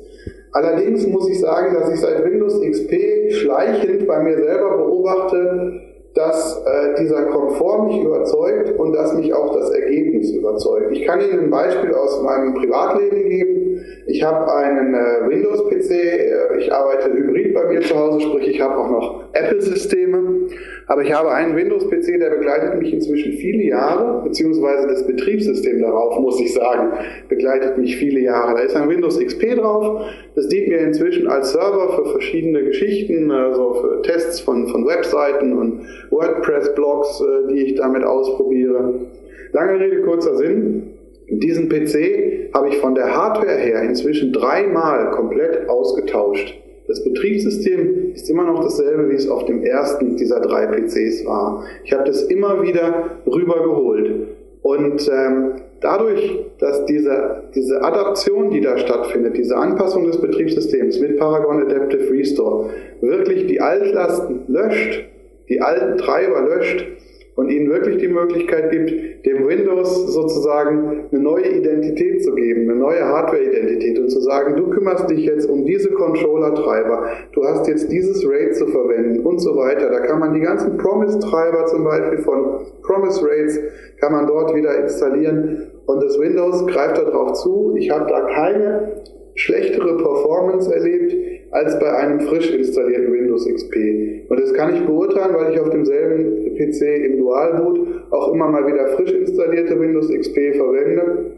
Allerdings muss ich sagen, dass ich seit Windows XP schleichend bei mir selber beobachte, dass äh, dieser Komfort mich überzeugt und dass mich auch das Ergebnis überzeugt. Ich kann Ihnen ein Beispiel aus meinem Privatleben geben. Ich habe einen äh, Windows-PC, äh, ich arbeite hybrid bei mir zu Hause, sprich ich habe auch noch Apple-Systeme, aber ich habe einen Windows-PC, der begleitet mich inzwischen viele Jahre, beziehungsweise das Betriebssystem darauf, muss ich sagen, begleitet mich viele Jahre. Da ist ein Windows XP drauf, das dient mir inzwischen als Server für verschiedene Geschichten, also für Tests von, von Webseiten und WordPress-Blogs, äh, die ich damit ausprobiere. Lange Rede, kurzer Sinn. Diesen PC habe ich von der Hardware her inzwischen dreimal komplett ausgetauscht. Das Betriebssystem ist immer noch dasselbe, wie es auf dem ersten dieser drei PCs war. Ich habe das immer wieder rübergeholt. Und ähm, dadurch, dass diese, diese Adaption, die da stattfindet, diese Anpassung des Betriebssystems mit Paragon Adaptive Restore, wirklich die Altlasten löscht, die alten Treiber löscht und ihnen wirklich die Möglichkeit gibt, dem Windows sozusagen eine neue Identität zu geben, eine neue Hardware-Identität und zu sagen, du kümmerst dich jetzt um diese Controller-Treiber, du hast jetzt dieses RAID zu verwenden und so weiter. Da kann man die ganzen Promise-Treiber zum Beispiel von Promise RAIDs, kann man dort wieder installieren und das Windows greift darauf zu. Ich habe da keine schlechtere Performance erlebt als bei einem frisch installierten Windows XP. Und das kann ich beurteilen, weil ich auf demselben PC im Dualboot auch immer mal wieder frisch installierte Windows XP verwende,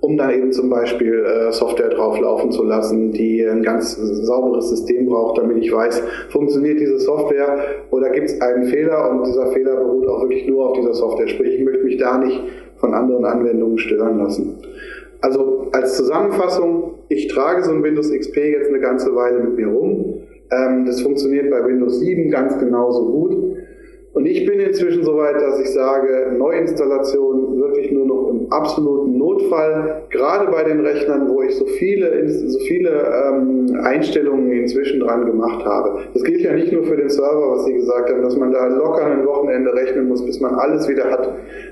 um dann eben zum Beispiel äh, Software drauflaufen zu lassen, die ein ganz sauberes System braucht, damit ich weiß, funktioniert diese Software oder gibt es einen Fehler und dieser Fehler beruht auch wirklich nur auf dieser Software. Sprich, ich möchte mich da nicht von anderen Anwendungen stören lassen. Also als Zusammenfassung, ich trage so ein Windows XP jetzt eine ganze Weile mit mir rum. Ähm, das funktioniert bei Windows 7 ganz genauso gut. Und ich bin inzwischen so weit, dass ich sage, Neuinstallation wirklich nur noch im absoluten Notfall, gerade bei den Rechnern, wo ich so viele, so viele ähm, Einstellungen inzwischen dran gemacht habe. Das gilt ja nicht nur für den Server, was Sie gesagt haben, dass man da locker ein Wochenende rechnen muss, bis man alles wieder hat,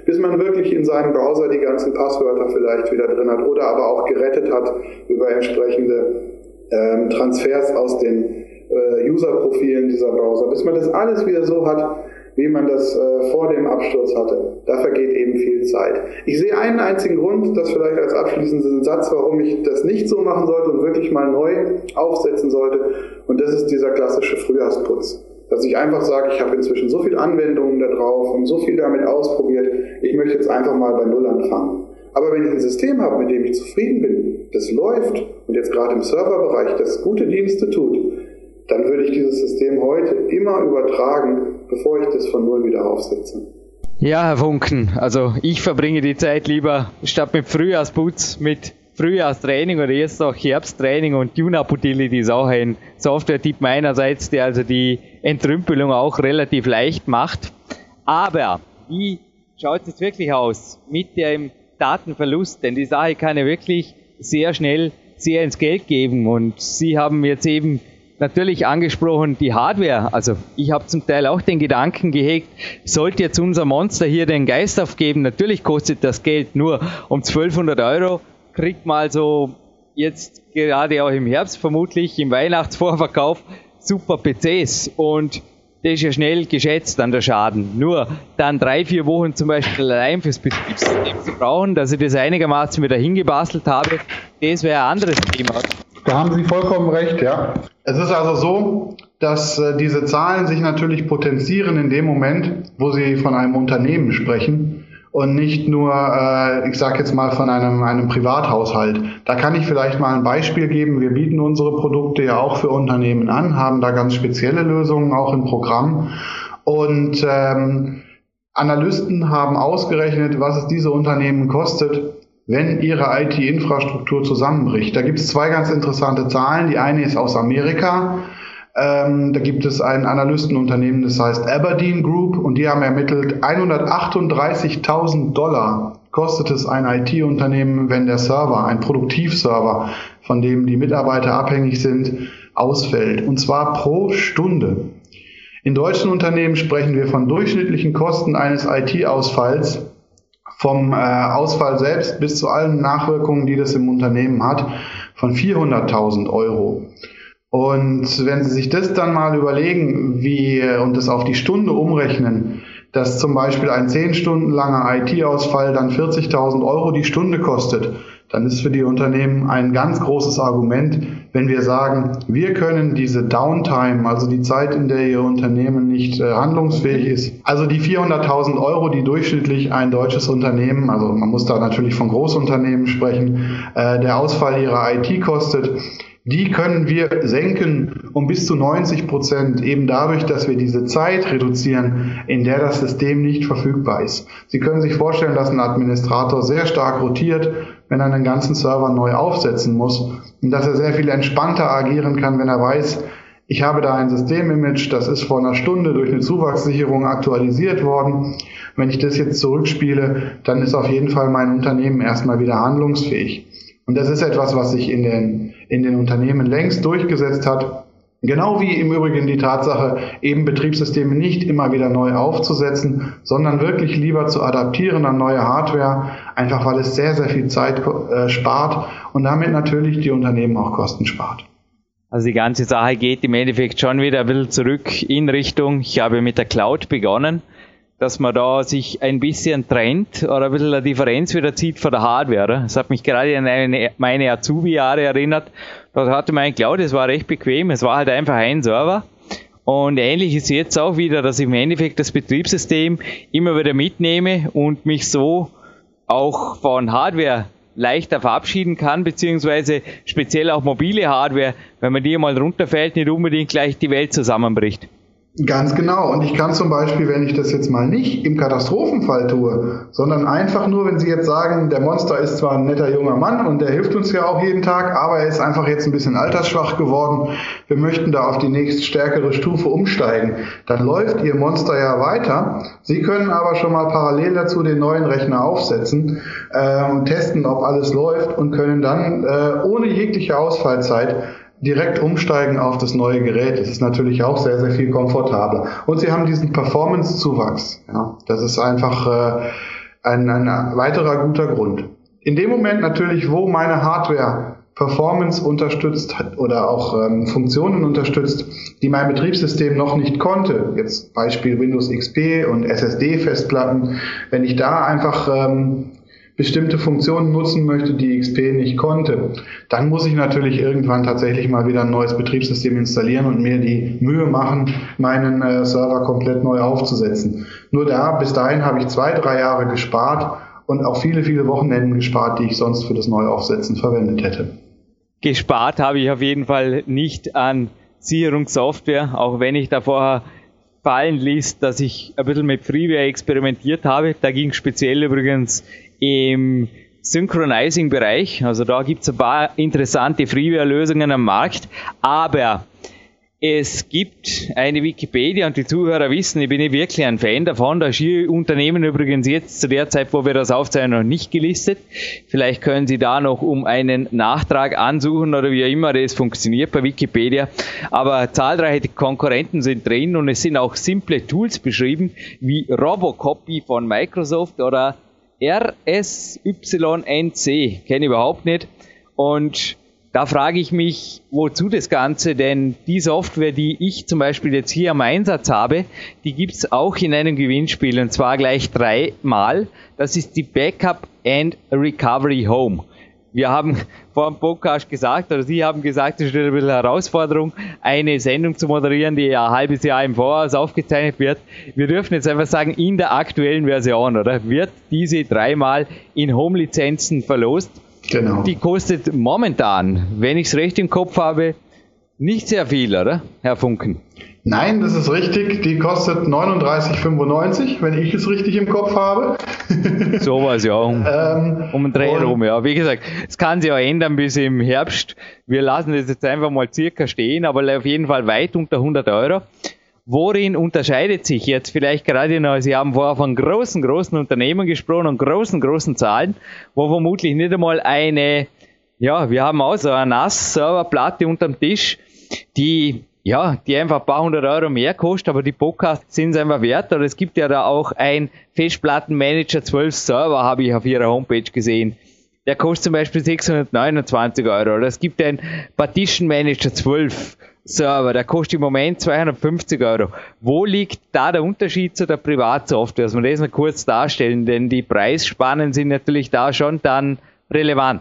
bis man wirklich in seinem Browser die ganzen Passwörter vielleicht wieder drin hat oder aber auch gerettet hat über entsprechende ähm, Transfers aus den äh, User-Profilen dieser Browser, bis man das alles wieder so hat, wie man das äh, vor dem Absturz hatte. Da vergeht eben viel Zeit. Ich sehe einen einzigen Grund, das vielleicht als abschließenden Satz, warum ich das nicht so machen sollte und wirklich mal neu aufsetzen sollte. Und das ist dieser klassische Frühjahrsputz. Dass ich einfach sage, ich habe inzwischen so viele Anwendungen da drauf und so viel damit ausprobiert, ich möchte jetzt einfach mal bei Null anfangen. Aber wenn ich ein System habe, mit dem ich zufrieden bin, das läuft und jetzt gerade im Serverbereich das gute Dienste tut, dann würde ich dieses System heute immer übertragen, bevor ich das von Null wieder aufsetze. Ja, Herr Funken, also ich verbringe die Zeit lieber statt mit Frühjahrsputz mit Frühjahrstraining oder jetzt auch Herbsttraining und TuneUp Utility ist auch ein Software-Tipp meinerseits, der also die Entrümpelung auch relativ leicht macht. Aber wie schaut es jetzt wirklich aus mit dem Datenverlust? Denn die Sache kann ja wirklich sehr schnell sehr ins Geld geben und Sie haben jetzt eben natürlich angesprochen die Hardware. Also ich habe zum Teil auch den Gedanken gehegt, sollte jetzt unser Monster hier den Geist aufgeben, natürlich kostet das Geld nur um 1200 Euro, kriegt mal so jetzt gerade auch im Herbst vermutlich im Weihnachtsvorverkauf super PCs und das ist ja schnell geschätzt an der Schaden. Nur dann drei, vier Wochen zum Beispiel allein fürs Betriebssystem zu brauchen, dass ich das einigermaßen wieder hingebastelt habe, das wäre ein anderes Thema. Da haben Sie vollkommen recht, ja. Es ist also so, dass äh, diese Zahlen sich natürlich potenzieren in dem Moment, wo Sie von einem Unternehmen sprechen und nicht nur, äh, ich sage jetzt mal, von einem, einem Privathaushalt. Da kann ich vielleicht mal ein Beispiel geben. Wir bieten unsere Produkte ja auch für Unternehmen an, haben da ganz spezielle Lösungen auch im Programm. Und ähm, Analysten haben ausgerechnet, was es diese Unternehmen kostet, wenn ihre IT-Infrastruktur zusammenbricht. Da gibt es zwei ganz interessante Zahlen. Die eine ist aus Amerika. Ähm, da gibt es ein Analystenunternehmen, das heißt Aberdeen Group, und die haben ermittelt, 138.000 Dollar kostet es ein IT-Unternehmen, wenn der Server, ein Produktivserver, von dem die Mitarbeiter abhängig sind, ausfällt. Und zwar pro Stunde. In deutschen Unternehmen sprechen wir von durchschnittlichen Kosten eines IT-Ausfalls vom äh, Ausfall selbst bis zu allen Nachwirkungen, die das im Unternehmen hat, von 400.000 Euro. Und wenn Sie sich das dann mal überlegen, wie und das auf die Stunde umrechnen, dass zum Beispiel ein 10 Stunden langer IT-Ausfall dann 40.000 Euro die Stunde kostet, dann ist für die Unternehmen ein ganz großes Argument, wenn wir sagen, wir können diese Downtime, also die Zeit, in der Ihr Unternehmen nicht äh, handlungsfähig ist, also die 400.000 Euro, die durchschnittlich ein deutsches Unternehmen, also man muss da natürlich von Großunternehmen sprechen, äh, der Ausfall ihrer IT kostet, die können wir senken um bis zu 90 Prozent, eben dadurch, dass wir diese Zeit reduzieren, in der das System nicht verfügbar ist. Sie können sich vorstellen, dass ein Administrator sehr stark rotiert, wenn er einen ganzen Server neu aufsetzen muss und dass er sehr viel entspannter agieren kann, wenn er weiß, ich habe da ein Systemimage, das ist vor einer Stunde durch eine Zuwachssicherung aktualisiert worden. Wenn ich das jetzt zurückspiele, dann ist auf jeden Fall mein Unternehmen erstmal wieder handlungsfähig. Und das ist etwas, was sich in den, in den Unternehmen längst durchgesetzt hat. Genau wie im Übrigen die Tatsache, eben Betriebssysteme nicht immer wieder neu aufzusetzen, sondern wirklich lieber zu adaptieren an neue Hardware, einfach weil es sehr, sehr viel Zeit äh, spart und damit natürlich die Unternehmen auch Kosten spart. Also die ganze Sache geht im Endeffekt schon wieder ein bisschen zurück in Richtung, ich habe mit der Cloud begonnen dass man da sich ein bisschen trennt oder ein bisschen eine Differenz wieder zieht von der Hardware. Das hat mich gerade an eine, meine Azubi-Jahre erinnert. Da hatte man Cloud, es war recht bequem, es war halt einfach ein Server. Und ähnlich ist jetzt auch wieder, dass ich im Endeffekt das Betriebssystem immer wieder mitnehme und mich so auch von Hardware leichter verabschieden kann, beziehungsweise speziell auch mobile Hardware, wenn man die mal runterfällt, nicht unbedingt gleich die Welt zusammenbricht. Ganz genau. Und ich kann zum Beispiel, wenn ich das jetzt mal nicht im Katastrophenfall tue, sondern einfach nur, wenn Sie jetzt sagen, der Monster ist zwar ein netter junger Mann und der hilft uns ja auch jeden Tag, aber er ist einfach jetzt ein bisschen altersschwach geworden. Wir möchten da auf die nächst stärkere Stufe umsteigen. Dann läuft Ihr Monster ja weiter. Sie können aber schon mal parallel dazu den neuen Rechner aufsetzen äh, und testen, ob alles läuft und können dann äh, ohne jegliche Ausfallzeit direkt umsteigen auf das neue Gerät. Das ist natürlich auch sehr, sehr viel komfortabler. Und sie haben diesen Performance-Zuwachs. Ja, das ist einfach äh, ein, ein weiterer guter Grund. In dem Moment natürlich, wo meine Hardware Performance unterstützt oder auch ähm, Funktionen unterstützt, die mein Betriebssystem noch nicht konnte. Jetzt Beispiel Windows XP und SSD-Festplatten. Wenn ich da einfach ähm, bestimmte Funktionen nutzen möchte, die XP nicht konnte, dann muss ich natürlich irgendwann tatsächlich mal wieder ein neues Betriebssystem installieren und mir die Mühe machen, meinen äh, Server komplett neu aufzusetzen. Nur da, bis dahin habe ich zwei, drei Jahre gespart und auch viele, viele Wochenenden gespart, die ich sonst für das Neuaufsetzen verwendet hätte. Gespart habe ich auf jeden Fall nicht an Sicherungssoftware, auch wenn ich da vorher fallen ließ, dass ich ein bisschen mit Freeware experimentiert habe. Da ging speziell übrigens im Synchronizing-Bereich. Also da gibt es ein paar interessante Freeware-Lösungen am Markt. Aber es gibt eine Wikipedia und die Zuhörer wissen, ich bin nicht wirklich ein Fan davon. Da ist Ihr Unternehmen übrigens jetzt zu der Zeit, wo wir das aufzeichnen, noch nicht gelistet. Vielleicht können Sie da noch um einen Nachtrag ansuchen oder wie immer das funktioniert bei Wikipedia. Aber zahlreiche Konkurrenten sind drin und es sind auch simple Tools beschrieben wie Robocopy von Microsoft oder RSYNC, kenne ich überhaupt nicht. Und da frage ich mich, wozu das Ganze, denn die Software, die ich zum Beispiel jetzt hier am Einsatz habe, die gibt es auch in einem Gewinnspiel und zwar gleich dreimal. Das ist die Backup and Recovery Home wir haben vor dem Podcast gesagt, oder Sie haben gesagt, es ist ein bisschen Herausforderung, eine Sendung zu moderieren, die ja ein halbes Jahr im Voraus aufgezeichnet wird. Wir dürfen jetzt einfach sagen, in der aktuellen Version, oder? Wird diese dreimal in Home-Lizenzen verlost. Genau. Die kostet momentan, wenn ich es recht im Kopf habe, nicht sehr viel, oder, Herr Funken? Nein, das ist richtig. Die kostet 39,95, wenn ich es richtig im Kopf habe. Sowas, ja. Um, ähm, um den Dreh rum, ja. Wie gesagt, es kann sich auch ändern bis im Herbst. Wir lassen das jetzt einfach mal circa stehen, aber auf jeden Fall weit unter 100 Euro. Worin unterscheidet sich jetzt vielleicht gerade noch, Sie haben vorher von großen, großen Unternehmen gesprochen und großen, großen Zahlen, wo vermutlich nicht einmal eine, ja, wir haben auch so eine NAS-Serverplatte unterm Tisch, die ja, die einfach ein paar hundert Euro mehr kostet, aber die Podcasts sind es einfach wert. Oder es gibt ja da auch ein Festplattenmanager 12 Server, habe ich auf ihrer Homepage gesehen. Der kostet zum Beispiel 629 Euro. Oder es gibt ein Partition Manager 12 Server, der kostet im Moment 250 Euro. Wo liegt da der Unterschied zu der Privatsoftware? Dass wir das mal kurz darstellen, denn die Preisspannen sind natürlich da schon dann relevant.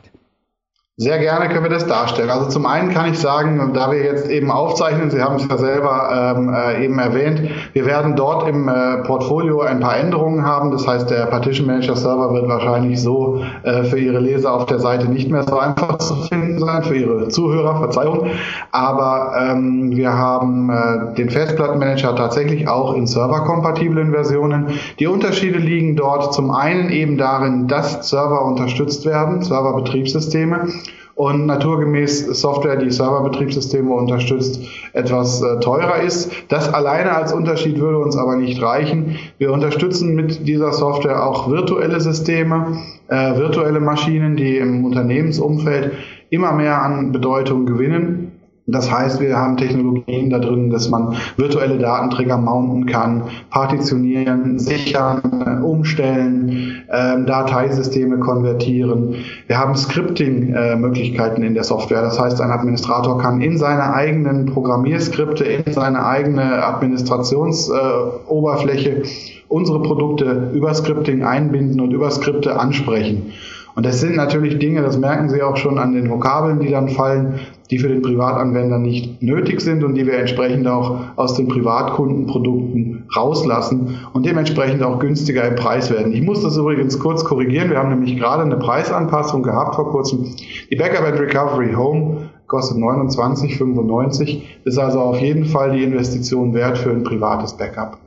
Sehr gerne können wir das darstellen. Also zum einen kann ich sagen, da wir jetzt eben aufzeichnen, Sie haben es ja selber ähm, äh, eben erwähnt, wir werden dort im äh, Portfolio ein paar Änderungen haben. Das heißt, der Partition Manager Server wird wahrscheinlich so äh, für Ihre Leser auf der Seite nicht mehr so einfach zu finden sein, für Ihre Zuhörer, Verzeihung. Aber ähm, wir haben äh, den Festplattenmanager tatsächlich auch in serverkompatiblen Versionen. Die Unterschiede liegen dort zum einen eben darin, dass Server unterstützt werden, Serverbetriebssysteme und naturgemäß Software, die Serverbetriebssysteme unterstützt, etwas äh, teurer ist. Das alleine als Unterschied würde uns aber nicht reichen. Wir unterstützen mit dieser Software auch virtuelle Systeme, äh, virtuelle Maschinen, die im Unternehmensumfeld immer mehr an Bedeutung gewinnen. Das heißt, wir haben Technologien da drin, dass man virtuelle Datenträger mounten kann, partitionieren, sichern, umstellen, äh, Dateisysteme konvertieren. Wir haben Scripting-Möglichkeiten äh, in der Software. Das heißt, ein Administrator kann in seine eigenen Programmierskripte, in seine eigene Administrationsoberfläche äh, unsere Produkte über Scripting einbinden und über Skripte ansprechen. Und das sind natürlich Dinge, das merken Sie auch schon an den Vokabeln, die dann fallen, die für den Privatanwender nicht nötig sind und die wir entsprechend auch aus den Privatkundenprodukten rauslassen und dementsprechend auch günstiger im Preis werden. Ich muss das übrigens kurz korrigieren. Wir haben nämlich gerade eine Preisanpassung gehabt vor kurzem. Die Backup and Recovery Home kostet 29,95, ist also auf jeden Fall die Investition wert für ein privates Backup.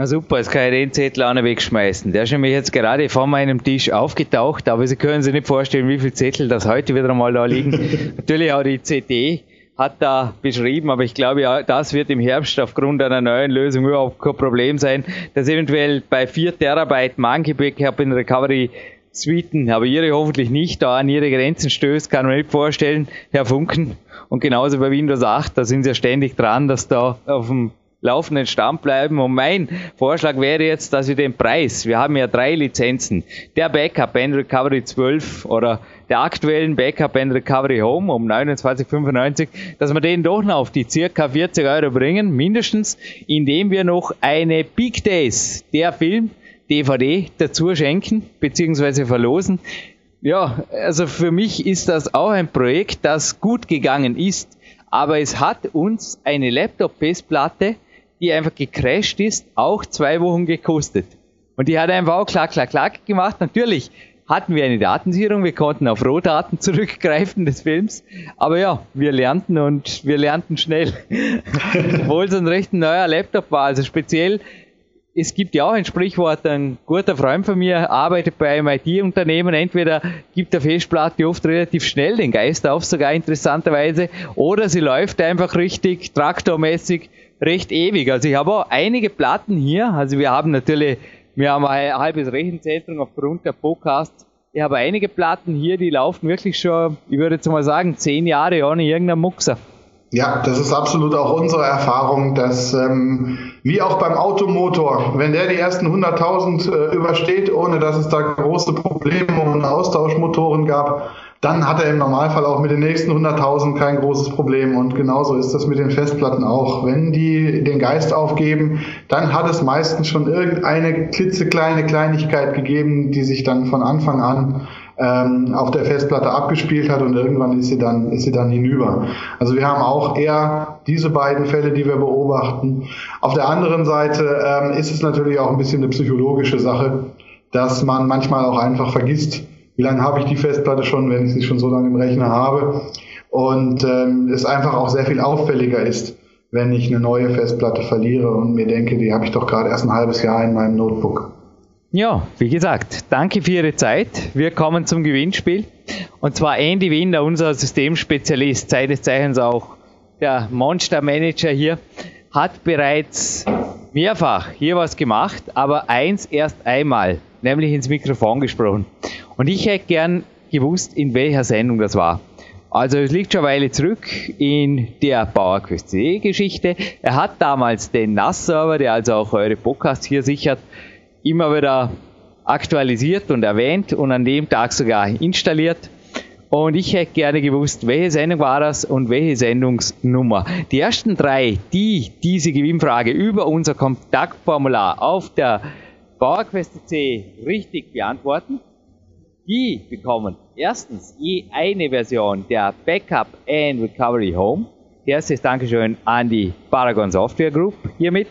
Na super, jetzt kann ich den Zettel auch noch wegschmeißen. Der ist nämlich jetzt gerade vor meinem Tisch aufgetaucht, aber Sie können sich nicht vorstellen, wie viele Zettel das heute wieder einmal da liegen. Natürlich auch die CD hat da beschrieben, aber ich glaube, ja, das wird im Herbst aufgrund einer neuen Lösung überhaupt kein Problem sein, dass eventuell bei 4 Terabyte Monkey Backup in Recovery Suiten, aber Ihre hoffentlich nicht, da an Ihre Grenzen stößt, kann man nicht vorstellen, Herr Funken. Und genauso bei Windows 8, da sind Sie ja ständig dran, dass da auf dem laufenden Stand bleiben. Und mein Vorschlag wäre jetzt, dass wir den Preis, wir haben ja drei Lizenzen, der Backup and Recovery 12 oder der aktuellen Backup and Recovery Home um 29,95, dass wir den doch noch auf die circa 40 Euro bringen, mindestens, indem wir noch eine Big Days, der Film, DVD dazu schenken, beziehungsweise verlosen. Ja, also für mich ist das auch ein Projekt, das gut gegangen ist, aber es hat uns eine Laptop-Festplatte die einfach gecrashed ist, auch zwei Wochen gekostet. Und die hat einfach auch klack, klack, klack gemacht. Natürlich hatten wir eine Datensicherung, wir konnten auf Rohdaten zurückgreifen des Films. Aber ja, wir lernten und wir lernten schnell. Obwohl es ein recht neuer Laptop war. Also speziell, es gibt ja auch ein Sprichwort, ein guter Freund von mir arbeitet bei einem IT-Unternehmen. Entweder gibt der Festplatte oft relativ schnell den Geist auf, sogar interessanterweise, oder sie läuft einfach richtig traktormäßig recht ewig. Also ich habe auch einige Platten hier. Also wir haben natürlich, wir haben ein halbes Rechenzentrum aufgrund der Podcasts. Ich habe einige Platten hier, die laufen wirklich schon, ich würde jetzt mal sagen, zehn Jahre ohne irgendeinen Muxer. Ja, das ist absolut auch unsere Erfahrung, dass ähm, wie auch beim Automotor, wenn der die ersten 100.000 äh, übersteht, ohne dass es da große Probleme und Austauschmotoren gab, dann hat er im Normalfall auch mit den nächsten 100.000 kein großes Problem. Und genauso ist das mit den Festplatten auch. Wenn die den Geist aufgeben, dann hat es meistens schon irgendeine klitzekleine Kleinigkeit gegeben, die sich dann von Anfang an ähm, auf der Festplatte abgespielt hat und irgendwann ist sie dann ist sie dann hinüber. Also wir haben auch eher diese beiden Fälle, die wir beobachten. Auf der anderen Seite ähm, ist es natürlich auch ein bisschen eine psychologische Sache, dass man manchmal auch einfach vergisst, wie lange habe ich die Festplatte schon, wenn ich sie schon so lange im Rechner habe. Und ähm, es einfach auch sehr viel auffälliger ist, wenn ich eine neue Festplatte verliere und mir denke, die habe ich doch gerade erst ein halbes Jahr in meinem Notebook. Ja, wie gesagt, danke für Ihre Zeit. Wir kommen zum Gewinnspiel. Und zwar Andy Winder, unser Systemspezialist, seines Zeichens auch der Monster Manager hier, hat bereits mehrfach hier was gemacht, aber eins erst einmal, nämlich ins Mikrofon gesprochen. Und ich hätte gern gewusst, in welcher Sendung das war. Also es liegt schon eine Weile zurück in der PowerQuest.de-Geschichte. Er hat damals den NAS-Server, der also auch eure Podcasts hier sichert, immer wieder aktualisiert und erwähnt und an dem Tag sogar installiert. Und ich hätte gerne gewusst, welche Sendung war das und welche Sendungsnummer. Die ersten drei, die diese Gewinnfrage über unser Kontaktformular auf der PowerQuest.de richtig beantworten, die bekommen erstens je eine Version der Backup and Recovery Home. Erstes Dankeschön an die Paragon Software Group hiermit.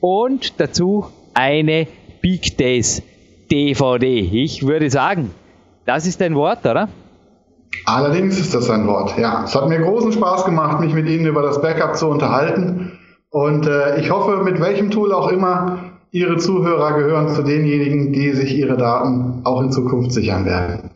Und dazu eine Big Days DVD. Ich würde sagen, das ist ein Wort, oder? Allerdings ist das ein Wort, ja. Es hat mir großen Spaß gemacht, mich mit Ihnen über das Backup zu unterhalten. Und äh, ich hoffe, mit welchem Tool auch immer, Ihre Zuhörer gehören zu denjenigen, die sich ihre Daten auch in Zukunft sichern werden.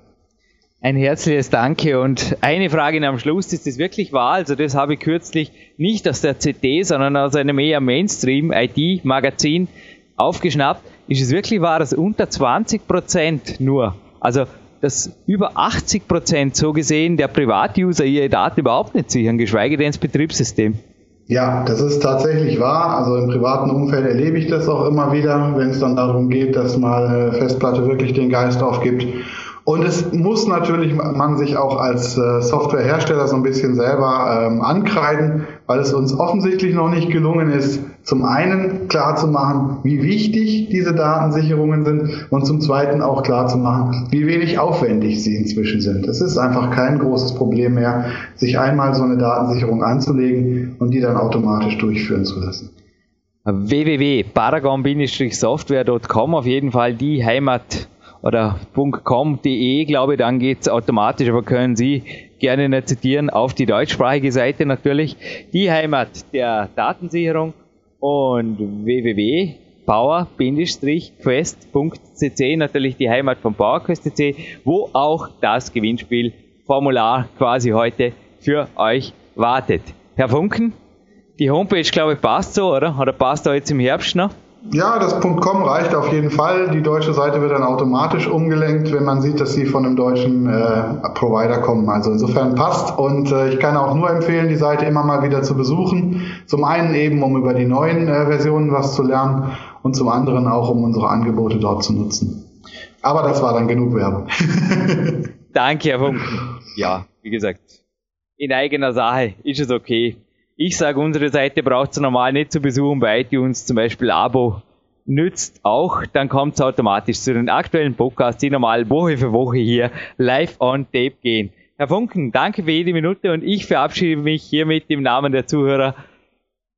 Ein herzliches Danke und eine Frage am Schluss, ist das wirklich wahr? Also das habe ich kürzlich nicht aus der CD, sondern aus einem eher Mainstream-IT-Magazin aufgeschnappt. Ist es wirklich wahr, dass unter 20 Prozent nur, also dass über 80 Prozent so gesehen der Privatuser ihre Daten überhaupt nicht sichern, geschweige denn das Betriebssystem? Ja, das ist tatsächlich wahr. Also im privaten Umfeld erlebe ich das auch immer wieder, wenn es dann darum geht, dass mal eine Festplatte wirklich den Geist aufgibt und es muss natürlich man sich auch als äh, Softwarehersteller so ein bisschen selber ähm, ankreiden, weil es uns offensichtlich noch nicht gelungen ist, zum einen klar zu machen, wie wichtig diese Datensicherungen sind und zum zweiten auch klar zu machen, wie wenig aufwendig sie inzwischen sind. Es ist einfach kein großes Problem mehr, sich einmal so eine Datensicherung anzulegen und die dann automatisch durchführen zu lassen www.paragon-software.com auf jeden Fall die Heimat oder .com.de, glaube ich, dann geht's automatisch, aber können Sie gerne nicht zitieren, auf die deutschsprachige Seite natürlich, die Heimat der Datensicherung und www.power-quest.cc, natürlich die Heimat von PowerQuest.cc, wo auch das Gewinnspielformular quasi heute für euch wartet. Herr Funken, die Homepage, glaube ich, passt so, oder? Oder passt da jetzt im Herbst noch? Ja, das .com reicht auf jeden Fall. Die deutsche Seite wird dann automatisch umgelenkt, wenn man sieht, dass sie von einem deutschen äh, Provider kommen. Also insofern passt. Und äh, ich kann auch nur empfehlen, die Seite immer mal wieder zu besuchen. Zum einen eben, um über die neuen äh, Versionen was zu lernen und zum anderen auch, um unsere Angebote dort zu nutzen. Aber das war dann genug Werbung. Danke, Herr Funken. Ja, wie gesagt, in eigener Sache ist es okay. Ich sage, unsere Seite braucht es normal nicht zu besuchen bei iTunes, zum Beispiel Abo nützt auch, dann kommt es automatisch zu den aktuellen Podcasts, die normal Woche für Woche hier live on tape gehen. Herr Funken, danke für jede Minute und ich verabschiede mich hiermit im Namen der Zuhörer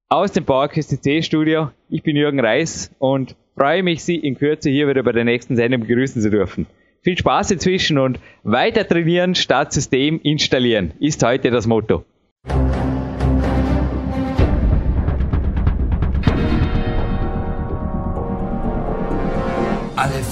aus dem PowerQuest C Studio. Ich bin Jürgen Reis und freue mich, Sie in Kürze hier wieder bei der nächsten Sendung begrüßen zu dürfen. Viel Spaß inzwischen und weiter trainieren statt System installieren ist heute das Motto.